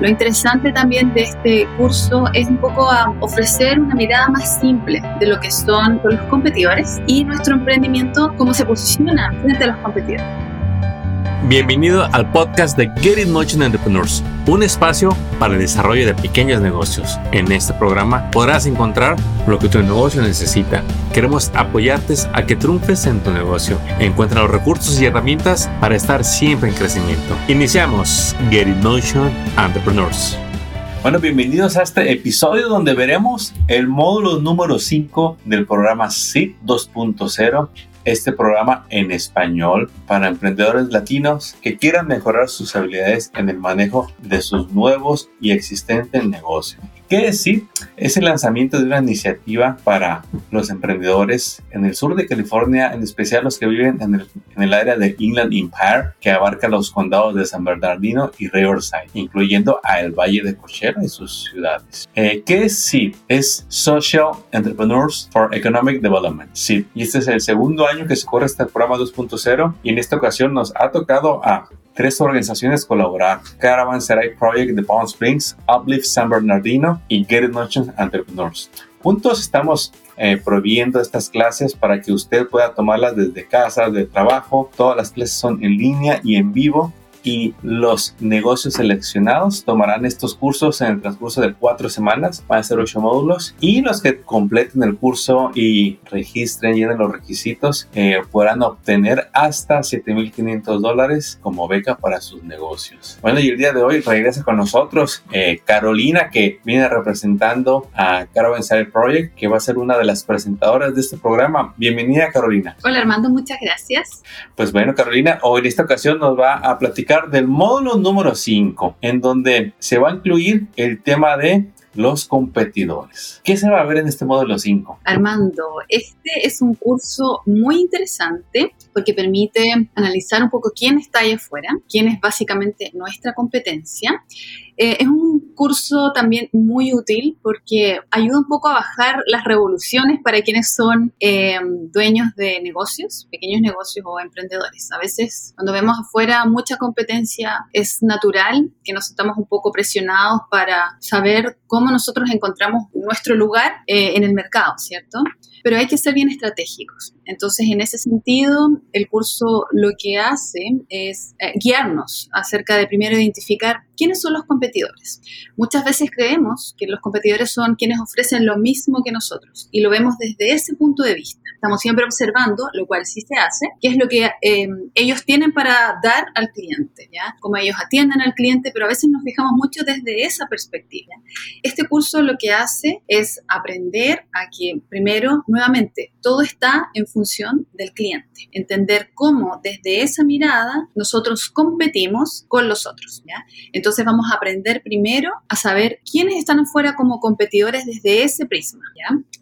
Lo interesante también de este curso es un poco a ofrecer una mirada más simple de lo que son los competidores y nuestro emprendimiento, cómo se posiciona frente a los competidores. Bienvenido al podcast de Get It Motion Entrepreneurs, un espacio para el desarrollo de pequeños negocios. En este programa podrás encontrar lo que tu negocio necesita. Queremos apoyarte a que triunfes en tu negocio. Encuentra los recursos y herramientas para estar siempre en crecimiento. Iniciamos Get It Motion Entrepreneurs. Bueno, bienvenidos a este episodio donde veremos el módulo número 5 del programa SIT 2.0 este programa en español para emprendedores latinos que quieran mejorar sus habilidades en el manejo de sus nuevos y existentes negocios. ¿Qué decir? Es el lanzamiento de una iniciativa para los emprendedores en el sur de California, en especial los que viven en el, área de Inland Empire, que abarca los condados de San Bernardino y Riverside, incluyendo a el Valle de Coachella y sus ciudades. Eh, ¿Qué es? Es Social Entrepreneurs for Economic Development, SID. Y este es el segundo año que se corre este programa 2.0 y en esta ocasión nos ha tocado a tres organizaciones colaborar: Caravanserai Project de Palm Springs, Uplift San Bernardino y Get It Entrepreneurs. Juntos estamos eh, estas clases para que usted pueda tomarlas desde casa, de trabajo. Todas las clases son en línea y en vivo y los negocios seleccionados tomarán estos cursos en el transcurso de cuatro semanas, van a ser ocho módulos y los que completen el curso y registren, llenen los requisitos, eh, podrán obtener hasta 7.500 dólares como beca para sus negocios. Bueno, y el día de hoy regresa con nosotros eh, Carolina, que viene representando a Caravan Project, que va a ser una de las presentadoras de este programa. Bienvenida, Carolina. Hola, Armando, muchas gracias. Pues bueno, Carolina, hoy en esta ocasión nos va a platicar del módulo número 5, en donde se va a incluir el tema de los competidores. ¿Qué se va a ver en este módulo 5? Armando, este es un curso muy interesante porque permite analizar un poco quién está ahí afuera, quién es básicamente nuestra competencia eh, es un curso también muy útil porque ayuda un poco a bajar las revoluciones para quienes son eh, dueños de negocios, pequeños negocios o emprendedores. A veces cuando vemos afuera mucha competencia es natural que nos estamos un poco presionados para saber cómo nosotros encontramos nuestro lugar eh, en el mercado, ¿cierto? Pero hay que ser bien estratégicos. Entonces, en ese sentido, el curso lo que hace es guiarnos acerca de primero identificar quiénes son los competidores. Muchas veces creemos que los competidores son quienes ofrecen lo mismo que nosotros y lo vemos desde ese punto de vista. Estamos siempre observando, lo cual sí se hace, qué es lo que eh, ellos tienen para dar al cliente, ¿ya? Cómo ellos atienden al cliente, pero a veces nos fijamos mucho desde esa perspectiva. Este curso lo que hace es aprender a que, primero, nuevamente, todo está en función del cliente. Entender cómo desde esa mirada nosotros competimos con los otros. Entonces vamos a aprender primero a saber quiénes están afuera como competidores desde ese prisma.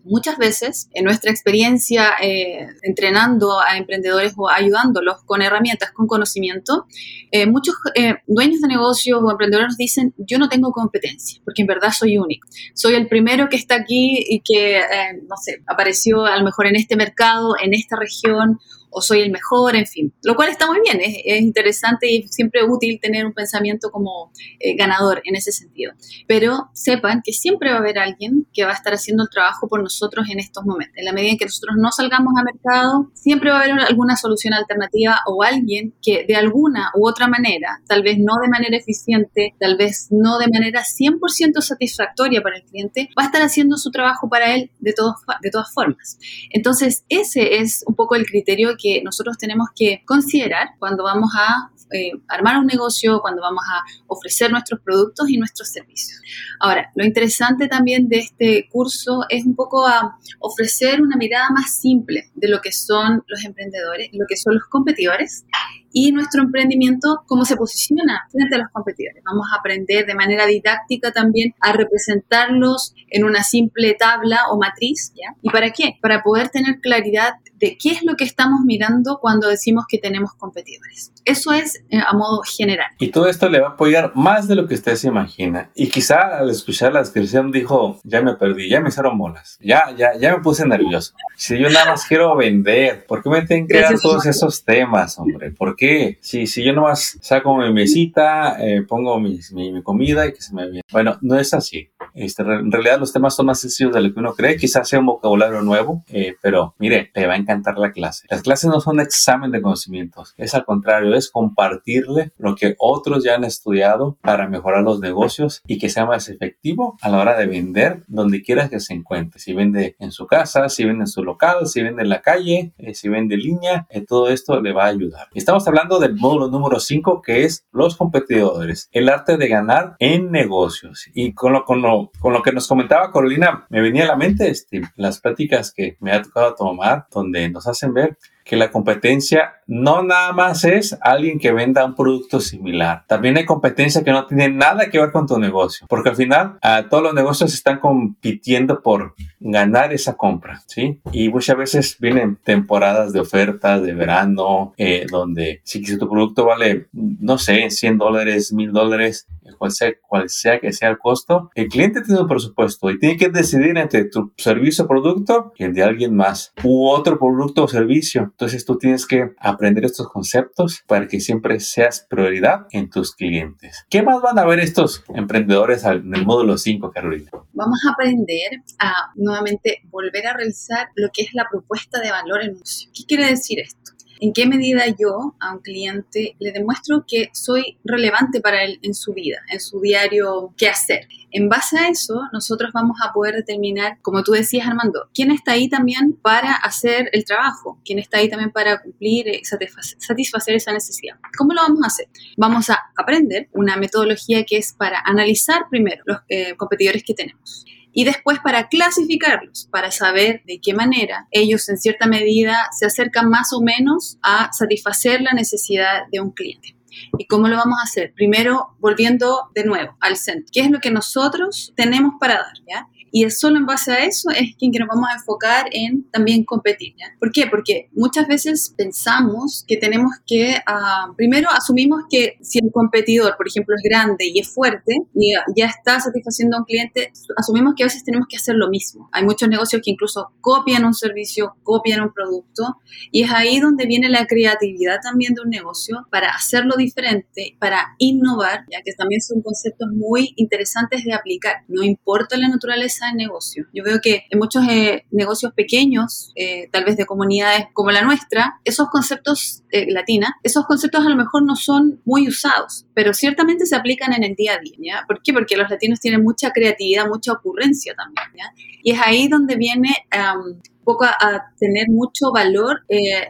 Muchas veces en nuestra experiencia eh, entrenando a emprendedores o ayudándolos con herramientas, con conocimiento, eh, muchos eh, dueños de negocios o emprendedores dicen, yo no tengo competencia, porque en verdad soy único. Soy el primero que está aquí y que, no sé, apareció a lo mejor en este mercado, en esta región o soy el mejor, en fin, lo cual está muy bien, es, interesante y siempre útil tener un pensamiento como eh, ganador en ese sentido. Pero sepan que siempre va a haber alguien que va a estar haciendo el trabajo por nosotros en estos momentos. En la medida en que nosotros no salgamos al mercado, siempre va a haber alguna solución alternativa o alguien que de alguna u otra manera, tal vez no de manera eficiente, tal vez no de manera 100% satisfactoria para el cliente, va a estar haciendo su trabajo para él de, de todas formas. Entonces, ese es un poco el criterio que nosotros tenemos que considerar cuando vamos a eh, armar un negocio, cuando vamos a ofrecer nuestros productos y nuestros servicios. Ahora, lo interesante también de este curso es un poco a ofrecer una mirada más simple de lo que son los emprendedores, lo que son los competidores y nuestro emprendimiento, cómo se posiciona frente a los competidores. Vamos a aprender de manera didáctica también a representarlos en una simple tabla o matriz, ¿ya? ¿Y para qué? Para poder tener claridad de qué es lo que estamos mirando cuando decimos que tenemos competidores. Eso es eh, a modo general. Y todo esto le va a apoyar más de lo que usted se imagina. Y quizá al escuchar la descripción dijo, ya me perdí, ya me hicieron bolas, ya, ya, ya me puse nervioso. Si yo nada más quiero vender, ¿por qué me tienen que dar todos esos temas, hombre? ¿Por qué? Si, si yo nomás saco mi mesita, eh, pongo mi, mi, comida y que se me viene. Bueno, no es así. Este, en realidad los temas son más sencillos de lo que uno cree. Quizás sea un vocabulario nuevo, eh, pero mire, te va a encantar la clase. Las clases no son examen de conocimientos, es al contrario, es compartirle lo que otros ya han estudiado para mejorar los negocios y que sea más efectivo a la hora de vender donde quiera que se encuentre. Si vende en su casa, si vende en su local, si vende en la calle, eh, si vende en línea, eh, todo esto le va a ayudar. Estamos hablando del módulo número 5 que es los competidores, el arte de ganar en negocios. Y con lo, con lo, con lo que nos comentaba Carolina, me venía a la mente este, las pláticas que me ha tocado tomar donde nos hacen ver que la competencia no nada más es alguien que venda un producto similar. También hay competencia que no tiene nada que ver con tu negocio, porque al final ah, todos los negocios están compitiendo por ganar esa compra, ¿sí? Y muchas veces vienen temporadas de ofertas de verano, eh, donde si tu producto vale, no sé, 100 dólares, 1000 dólares, cual sea, cual sea que sea el costo, el cliente tiene un presupuesto y tiene que decidir entre tu servicio o producto y el de alguien más u otro producto o servicio. Entonces tú tienes que aprender estos conceptos para que siempre seas prioridad en tus clientes. ¿Qué más van a ver estos emprendedores en el módulo 5, Carolina? Vamos a aprender a nuevamente volver a realizar lo que es la propuesta de valor en uso. ¿Qué quiere decir esto? En qué medida yo a un cliente le demuestro que soy relevante para él en su vida, en su diario qué hacer. En base a eso, nosotros vamos a poder determinar, como tú decías Armando, quién está ahí también para hacer el trabajo, quién está ahí también para cumplir, y satisfacer esa necesidad. ¿Cómo lo vamos a hacer? Vamos a aprender una metodología que es para analizar primero los eh, competidores que tenemos y después para clasificarlos, para saber de qué manera ellos en cierta medida se acercan más o menos a satisfacer la necesidad de un cliente. ¿Y cómo lo vamos a hacer? Primero, volviendo de nuevo al centro. ¿Qué es lo que nosotros tenemos para dar? ¿ya? Y es solo en base a eso es que nos vamos a enfocar en también competir. ¿ya? ¿Por qué? Porque muchas veces pensamos que tenemos que, uh, primero asumimos que si el competidor, por ejemplo, es grande y es fuerte y ya está satisfaciendo a un cliente, asumimos que a veces tenemos que hacer lo mismo. Hay muchos negocios que incluso copian un servicio, copian un producto y es ahí donde viene la creatividad también de un negocio para hacerlo diferente, para innovar, ya que también son conceptos muy interesantes de aplicar. No importa la naturaleza de negocio. Yo veo que en muchos eh, negocios pequeños, eh, tal vez de comunidades como la nuestra, esos conceptos eh, latina, esos conceptos a lo mejor no son muy usados, pero ciertamente se aplican en el día a día. ¿ya? ¿Por qué? Porque los latinos tienen mucha creatividad, mucha ocurrencia también. ¿ya? Y es ahí donde viene un poco a, tener mucho valor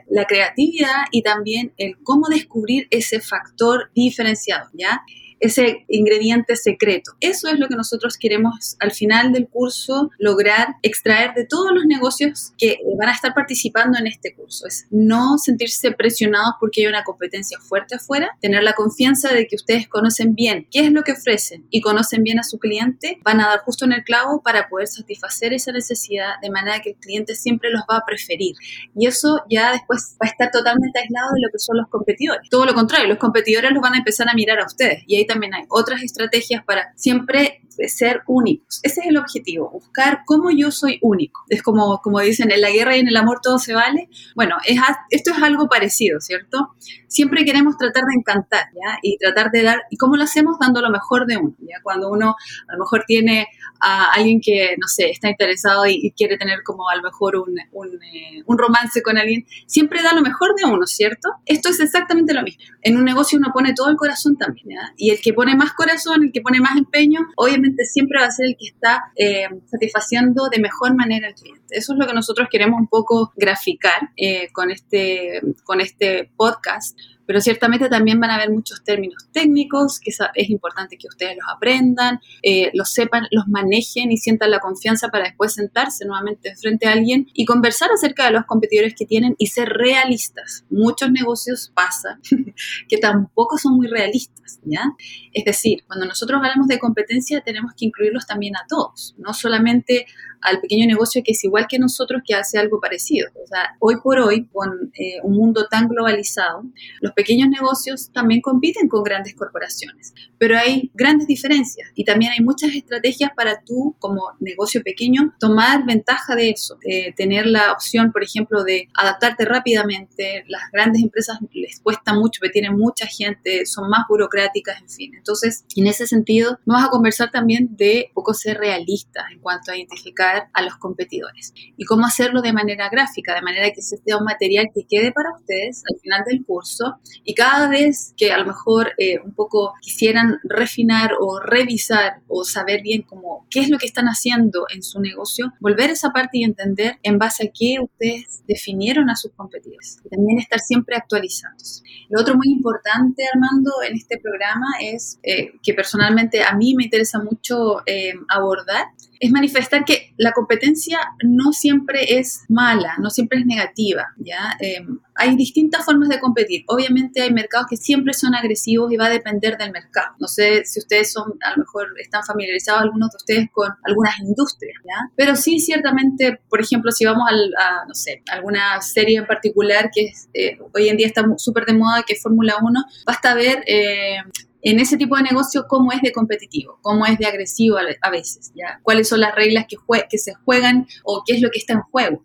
la creatividad y también el cómo descubrir ese factor diferenciado, ¿ya? Ese ingrediente secreto. Eso es lo que nosotros queremos al final del curso lograr extraer de todos los negocios que van a estar participando en este curso. Es no sentirse presionados porque hay una competencia fuerte afuera, tener la confianza de que ustedes conocen bien qué es lo que ofrecen y conocen bien a su cliente, van a dar justo en el clavo para poder satisfacer esa necesidad de manera que el cliente siempre los va a preferir. Y eso ya después va a estar totalmente aislado de lo que son los competidores. Todo lo contrario, los competidores los van a empezar a mirar a ustedes y ahí también hay otras estrategias para siempre ser únicos. Ese es el objetivo, buscar cómo yo soy único. Es como, como dicen, en la guerra y en el amor todo se vale. Bueno, es, esto es algo parecido, ¿cierto? Siempre queremos tratar de encantar, ¿ya? Y tratar de dar, ¿y cómo lo hacemos? Dando lo mejor de uno, ¿ya? Cuando uno a lo mejor tiene a alguien que, no sé, está interesado y, quiere tener como a lo mejor un, un, eh, un romance con alguien, siempre da lo mejor de uno, ¿cierto? Esto es exactamente lo mismo. En un negocio uno pone todo el corazón también, ¿ya? Y el que pone más corazón, el que pone más empeño, obviamente siempre va a ser el que está eh, satisfaciendo de mejor manera al cliente. Eso es lo que nosotros queremos un poco graficar eh, con, este, con este podcast pero ciertamente también van a haber muchos términos técnicos que es importante que ustedes los aprendan, eh, los sepan, los manejen y sientan la confianza para después sentarse nuevamente frente a alguien y conversar acerca de los competidores que tienen y ser realistas. Muchos negocios pasa que tampoco son muy realistas, ¿ya? Es decir, cuando nosotros hablamos de competencia tenemos que incluirlos también a todos, no solamente al pequeño negocio que es igual que nosotros que hace algo parecido. O sea, hoy por hoy, con eh, un mundo tan globalizado, los pequeños negocios también compiten con grandes corporaciones, pero hay grandes diferencias y también hay muchas estrategias para tú como negocio pequeño tomar ventaja de eso, tener la opción, por ejemplo, de adaptarte rápidamente. Las grandes empresas les cuesta mucho, porque tienen mucha gente, son más burocráticas, en fin. Entonces, en ese sentido, vamos a conversar también de poco ser realistas en cuanto a identificar a los competidores y cómo hacerlo de manera gráfica, de manera que se sea un material que quede para ustedes al final del curso y cada vez que a lo mejor eh, un poco quisieran refinar o revisar o saber bien cómo qué es lo que están haciendo en su negocio, volver a esa parte y entender en base a qué ustedes definieron a sus competidores y también estar siempre actualizándose. Lo otro muy importante, Armando, en este programa es eh, que personalmente a mí me interesa mucho eh, abordar es manifestar que la competencia no siempre es mala, no siempre es negativa, ¿ya? Em, hay distintas formas de competir. Obviamente hay mercados que siempre son agresivos y va a depender del mercado. No sé si ustedes son, a lo mejor están familiarizados algunos de ustedes con algunas industrias, ¿ya? Pero sí, ciertamente, por ejemplo, si vamos a, no sé, alguna serie en particular que eh, hoy en día está súper de moda, que es Fórmula 1, basta ver... Eh, en ese tipo de negocio cómo es de competitivo, cómo es de agresivo a veces. Cuáles son las reglas que, se juegan o qué es lo que está en juego.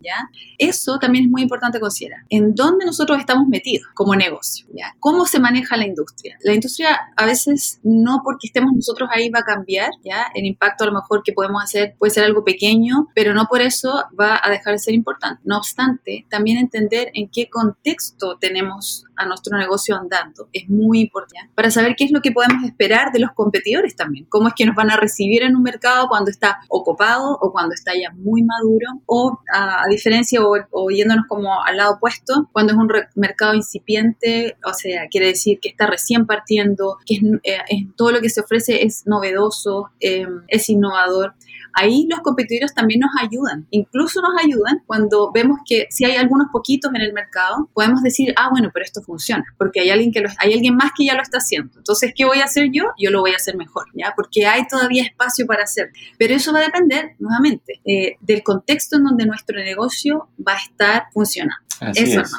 Eso también es muy importante considerar. ¿En dónde nosotros estamos metidos como negocio. ¿Cómo se maneja la industria? La industria a veces no porque estemos nosotros ahí va a cambiar. El impacto a lo mejor que podemos hacer puede ser algo pequeño, pero no por eso va a dejar de ser importante. No obstante, también entender en qué contexto tenemos a nuestro negocio andando es muy importante para saber qué es lo que podemos esperar de los competidores también. Cómo es que nos van a recibir en un mercado cuando está ocupado o cuando está ya muy maduro o a, diferencia o, yéndonos como al lado opuesto, cuando es un mercado incipiente, o sea, quiere decir que está recién partiendo, que es, eh, todo lo que se ofrece es novedoso, eh, es innovador. Ahí los competidores también nos ayudan, incluso nos ayudan cuando vemos que si hay algunos poquitos en el mercado, podemos decir, ah, bueno, pero esto funciona, porque hay alguien, que lo, hay alguien más que ya lo está haciendo. Entonces, ¿qué voy a hacer yo? Yo lo voy a hacer mejor, ¿ya? Porque hay todavía espacio para hacer. Pero eso va a depender, nuevamente, eh, del contexto en donde nuestro negocio va a estar funcionando. Así es.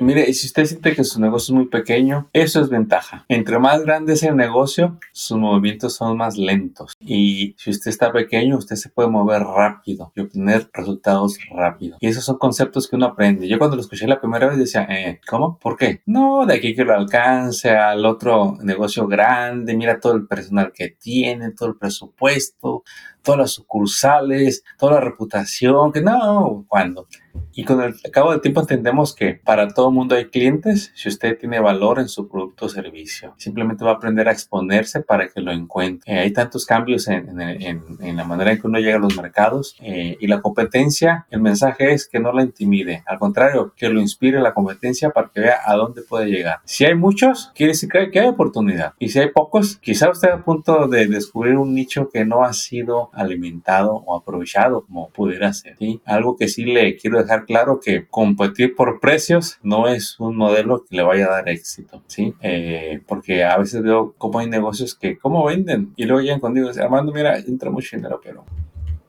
Mire, y si usted siente que su negocio es muy pequeño, eso es ventaja. Entre más grande es el negocio, sus movimientos son más lentos. Y si usted está pequeño, usted se puede mover rápido y obtener resultados rápido. Y esos son conceptos que uno aprende. Yo cuando lo escuché la primera vez decía, eh, ¿cómo? ¿Por qué? No, de aquí que lo alcance al otro negocio grande, mira todo el personal que tiene, todo el presupuesto, todas las sucursales, toda la reputación, que no, ¿cuándo? Y con el cabo del tiempo entendemos que para todo mundo hay clientes si usted tiene valor en su producto o servicio. Simplemente va a aprender a exponerse para que lo encuentre. Eh, hay tantos cambios en, en, en, la manera en que uno llega a los mercados eh, y la competencia, el mensaje es que no la intimide. Al contrario, que lo inspire la competencia para que vea a dónde puede llegar. Si hay muchos, quiere decir que hay oportunidad. Y si hay pocos, quizá usted a punto de descubrir un nicho que no ha sido alimentado o aprovechado como pudiera ser. ¿sí? Algo que sí le quiero dejar claro que competir por precios no es un modelo que le vaya a dar éxito, ¿sí? Eh, porque a veces veo cómo hay negocios que, ¿cómo venden? Y luego llegan conmigo y dicen, Armando, mira, entra mucho dinero, pero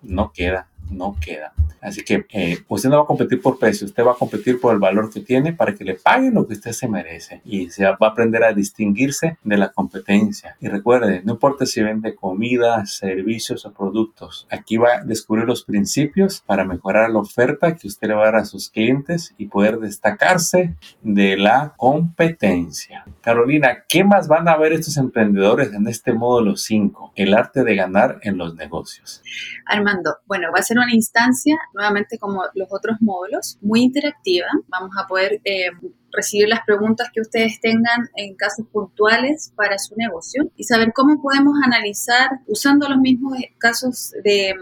no queda no queda. Así que eh, usted no va a competir por precio, usted va a competir por el valor que tiene para que le paguen lo que usted se merece y se va a aprender a distinguirse de la competencia. Y recuerde, no importa si vende comida, servicios o productos, aquí va a descubrir los principios para mejorar la oferta que usted le va a dar a sus clientes y poder destacarse de la competencia. Carolina, ¿qué más van a ver estos emprendedores en este módulo 5? El arte de ganar en los negocios. Armando, bueno, va a ser una instancia, nuevamente como los otros módulos, muy interactiva. Vamos a poder eh, recibir las preguntas que ustedes tengan en casos puntuales para su negocio y saber cómo podemos analizar usando los mismos casos de de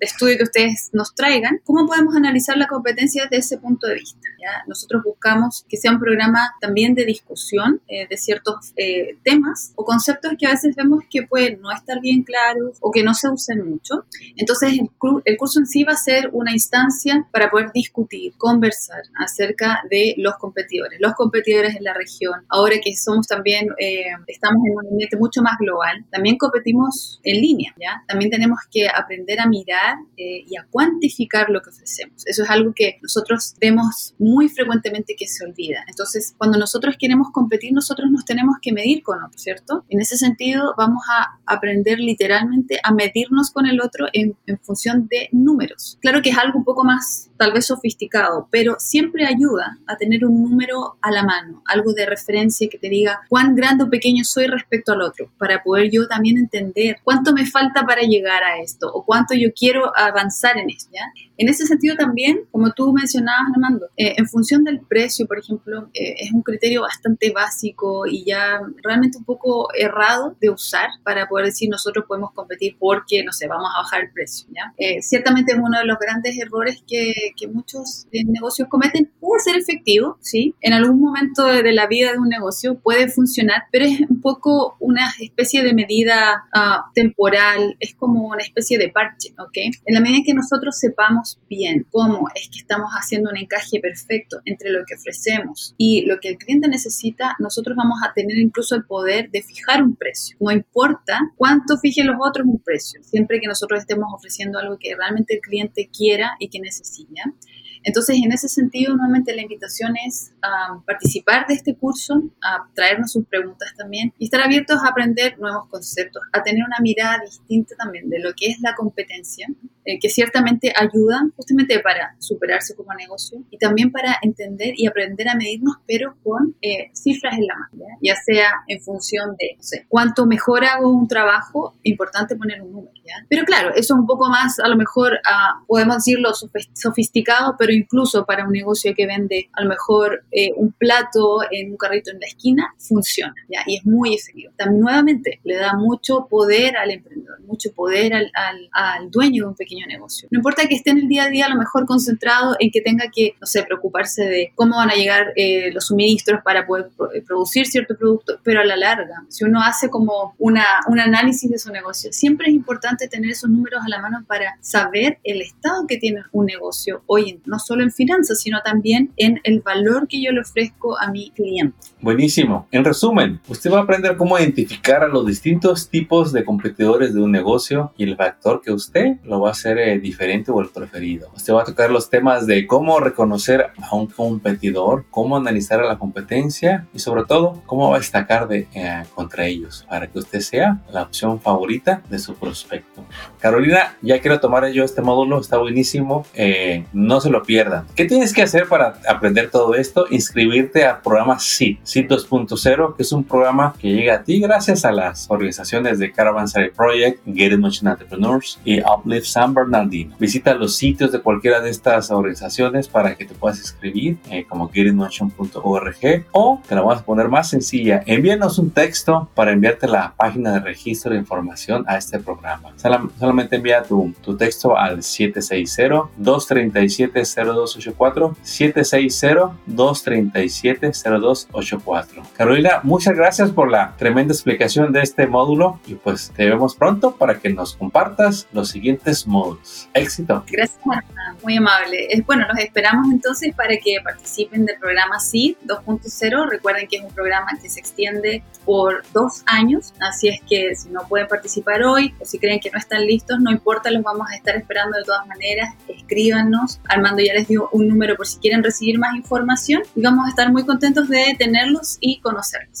estudio que ustedes nos traigan, ¿cómo podemos analizar la competencia desde ese punto de vista? ¿ya? Nosotros buscamos que sea un programa también de discusión eh, de ciertos eh, temas o conceptos que a veces vemos que pueden no estar bien claros o que no se usen mucho. Entonces, el, el curso en sí va a ser una instancia para poder discutir, conversar acerca de los competidores, los competidores en la región. Ahora que somos también, eh, estamos en un ambiente mucho más global, también competimos en línea, ¿ya? También tenemos que aprender a mirar eh, y a cuantificar lo que ofrecemos. Eso es algo que nosotros vemos muy frecuentemente que se olvida. Entonces, cuando nosotros queremos competir, nosotros nos tenemos que medir con otro, ¿cierto? En ese sentido, vamos a aprender literalmente a medirnos con el otro en función de números. Claro que es algo un poco más tal vez sofisticado, pero siempre ayuda a tener un número a la mano, algo de referencia que te diga cuán grande o pequeño soy respecto al otro, para poder yo también entender cuánto me falta para llegar a esto o cuánto yo quiero avanzar en esto. ¿ya? En ese sentido también, como tú mencionabas, Armando, eh, en función del precio, por ejemplo, eh, es un criterio bastante básico y ya realmente un poco errado de usar para poder decir nosotros podemos competir porque, no sé, vamos a bajar el precio. ¿ya? Eh, ciertamente es uno de los grandes errores que, que muchos negocios cometen. Puede ser efectivo, ¿sí? En algún momento de, la vida de un negocio puede funcionar, pero es un poco una especie de medida ah, temporal, es como una especie de parche, ¿ok? En la medida en que nosotros sepamos bien cómo es que estamos haciendo un encaje perfecto entre lo que ofrecemos y lo que el cliente necesita, nosotros vamos a tener incluso el poder de fijar un precio. No importa cuánto fijen los otros un precio, siempre que nosotros estemos ofreciendo algo que realmente el cliente quiera y que Entonces, en ese sentido, nuevamente la invitación es a participar de este curso, a traernos sus preguntas también y estar abiertos a aprender nuevos conceptos, a tener una mirada distinta también de lo que es la competencia, eh, que ciertamente ayuda justamente para superarse como negocio y también para entender y aprender a medirnos, pero con eh, cifras en la mano, ¿ya? sea en función de, no sé, cuánto mejor hago un trabajo, importante poner un número, ¿ya? Pero claro, eso es un poco más, a lo mejor, uh, podemos decirlo sofisticado, pero incluso para un negocio que vende a lo mejor eh, un plato en un carrito en la esquina, funciona, ¿ya? Y es muy efectivo. También nuevamente le da mucho poder al emprendedor, mucho poder al, al, al dueño de un pequeño negocio. No importa que esté en el día a día a lo mejor concentrado en que tenga que, no sé, preocuparse de cómo van a llegar eh, los suministros para poder eh, producir cierto producto, pero a la larga, si uno hace como una, un análisis de su negocio, siempre es importante tener esos números a la mano para saber el estado que tiene un negocio hoy, no solo en finanzas, sino también en el valor que yo le ofrezco a mi cliente. Buenísimo. En resumen, usted va a aprender cómo identificar a los distintos tipos de competidores de un negocio y el factor que usted lo va a hacer eh, diferente o el preferido. Usted va a tocar los temas de cómo reconocer a un competidor, cómo analizar a la competencia y sobre todo cómo va a destacar de, eh, contra ellos para que usted sea la opción favorita de su prospecto. Carolina, ya quiero tomar yo este módulo, está buenísimo, eh, no se lo pierdan. ¿Qué tienes que hacer para aprender todo esto? Inscribirte al programa SID, SID 2.0, que es un programa que llega a ti gracias a las organizaciones de Caravanserai Project, Get Motion Entrepreneurs y Uplift Samba Bernardino. Visita los sitios de cualquiera de estas organizaciones para que te puedas inscribir, eh, como getinmotion.org o te la vamos a poner más sencilla. Envíanos un texto para enviarte la página de registro de información a este programa. solamente envía tu, tu texto al 760-237-0284, 760-237-0284. Carolina, muchas gracias por la tremenda explicación de este módulo y pues te vemos pronto para que nos compartas los siguientes módulos Éxito. Gracias, muy amable. Bueno, los esperamos entonces para que participen del programa SID 2.0. Recuerden que es un programa que se extiende por dos años, así es que si no pueden participar hoy o si creen que no están listos, no importa, los vamos a estar esperando de todas maneras. Escríbanos. Armando ya les dio un número por si quieren recibir más información y vamos a estar muy contentos de tenerlos y conocerlos.